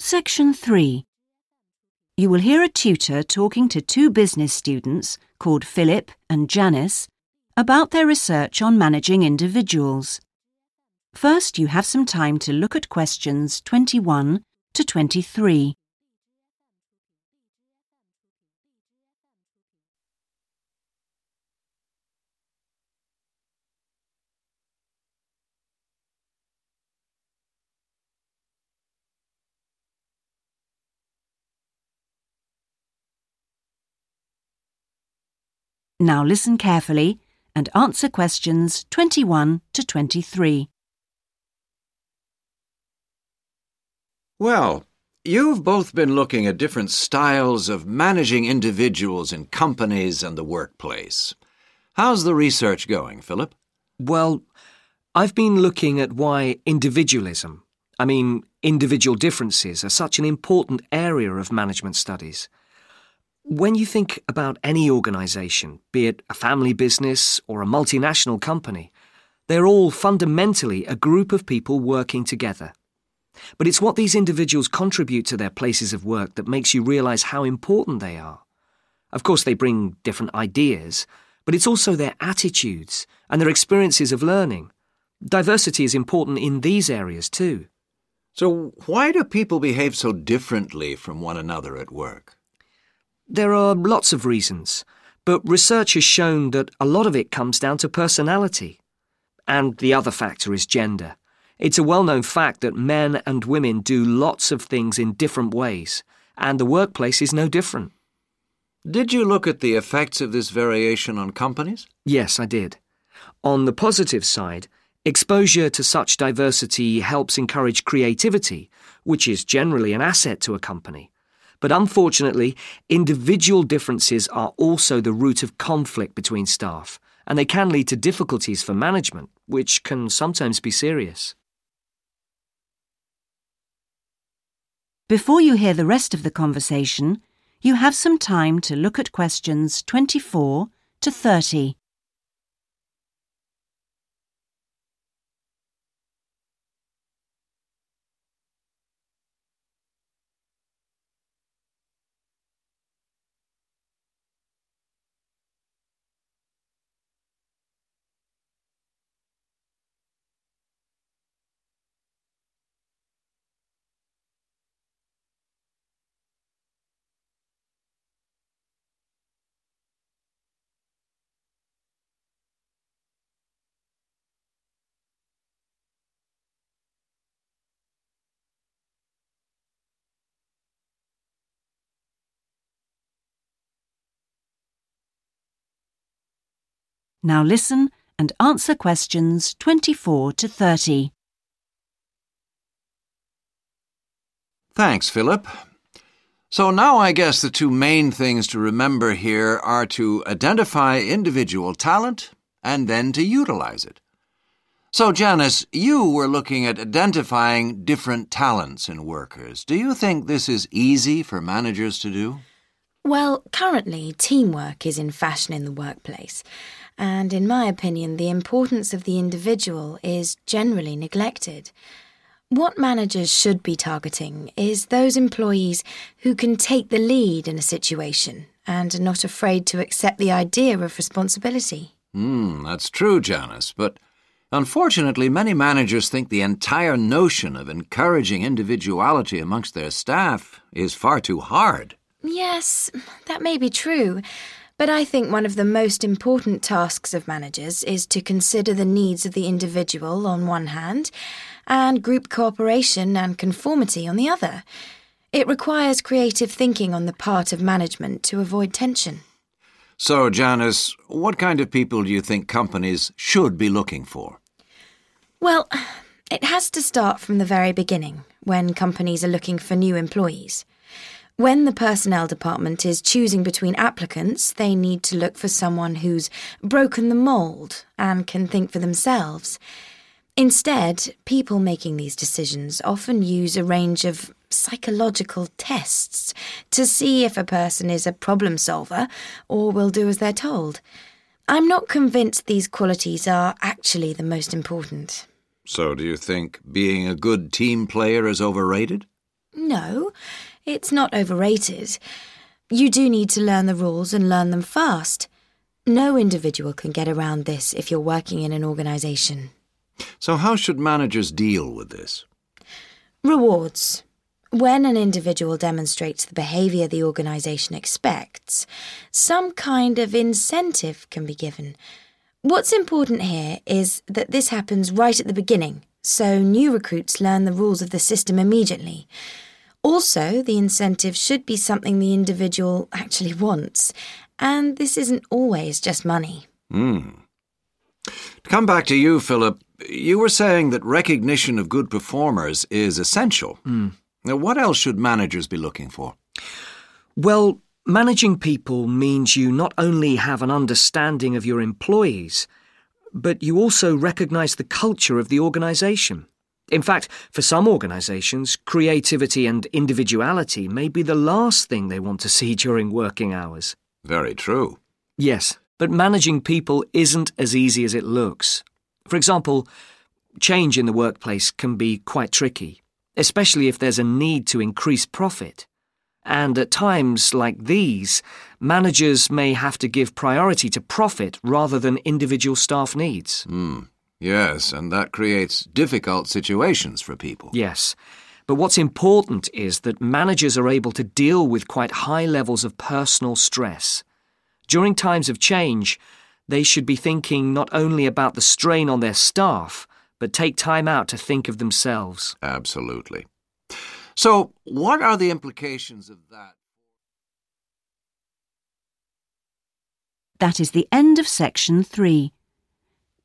Section 3. You will hear a tutor talking to two business students called Philip and Janice about their research on managing individuals. First, you have some time to look at questions 21 to 23. Now listen carefully and answer questions 21 to 23. Well, you've both been looking at different styles of managing individuals in companies and the workplace. How's the research going, Philip? Well, I've been looking at why individualism, I mean, individual differences, are such an important area of management studies. When you think about any organisation, be it a family business or a multinational company, they're all fundamentally a group of people working together. But it's what these individuals contribute to their places of work that makes you realise how important they are. Of course, they bring different ideas, but it's also their attitudes and their experiences of learning. Diversity is important in these areas too. So, why do people behave so differently from one another at work? There are lots of reasons, but research has shown that a lot of it comes down to personality. And the other factor is gender. It's a well known fact that men and women do lots of things in different ways, and the workplace is no different. Did you look at the effects of this variation on companies? Yes, I did. On the positive side, exposure to such diversity helps encourage creativity, which is generally an asset to a company. But unfortunately, individual differences are also the root of conflict between staff, and they can lead to difficulties for management, which can sometimes be serious. Before you hear the rest of the conversation, you have some time to look at questions 24 to 30. Now listen and answer questions 24 to 30. Thanks, Philip. So now I guess the two main things to remember here are to identify individual talent and then to utilize it. So, Janice, you were looking at identifying different talents in workers. Do you think this is easy for managers to do? Well, currently, teamwork is in fashion in the workplace. And in my opinion, the importance of the individual is generally neglected. What managers should be targeting is those employees who can take the lead in a situation and are not afraid to accept the idea of responsibility. Hmm, that's true, Janice, but unfortunately, many managers think the entire notion of encouraging individuality amongst their staff is far too hard. Yes, that may be true. But I think one of the most important tasks of managers is to consider the needs of the individual on one hand and group cooperation and conformity on the other. It requires creative thinking on the part of management to avoid tension. So, Janice, what kind of people do you think companies should be looking for? Well, it has to start from the very beginning, when companies are looking for new employees. When the personnel department is choosing between applicants, they need to look for someone who's broken the mould and can think for themselves. Instead, people making these decisions often use a range of psychological tests to see if a person is a problem solver or will do as they're told. I'm not convinced these qualities are actually the most important. So, do you think being a good team player is overrated? No, it's not overrated. You do need to learn the rules and learn them fast. No individual can get around this if you're working in an organisation. So, how should managers deal with this? Rewards. When an individual demonstrates the behaviour the organisation expects, some kind of incentive can be given. What's important here is that this happens right at the beginning, so new recruits learn the rules of the system immediately. Also, the incentive should be something the individual actually wants, and this isn't always just money. Hmm. To come back to you, Philip, you were saying that recognition of good performers is essential. Mm. Now, what else should managers be looking for? Well, managing people means you not only have an understanding of your employees, but you also recognise the culture of the organisation. In fact, for some organisations, creativity and individuality may be the last thing they want to see during working hours. Very true. Yes, but managing people isn't as easy as it looks. For example, change in the workplace can be quite tricky, especially if there's a need to increase profit. And at times like these, managers may have to give priority to profit rather than individual staff needs. Hmm. Yes, and that creates difficult situations for people. Yes. But what's important is that managers are able to deal with quite high levels of personal stress. During times of change, they should be thinking not only about the strain on their staff, but take time out to think of themselves. Absolutely. So, what are the implications of that? That is the end of section three.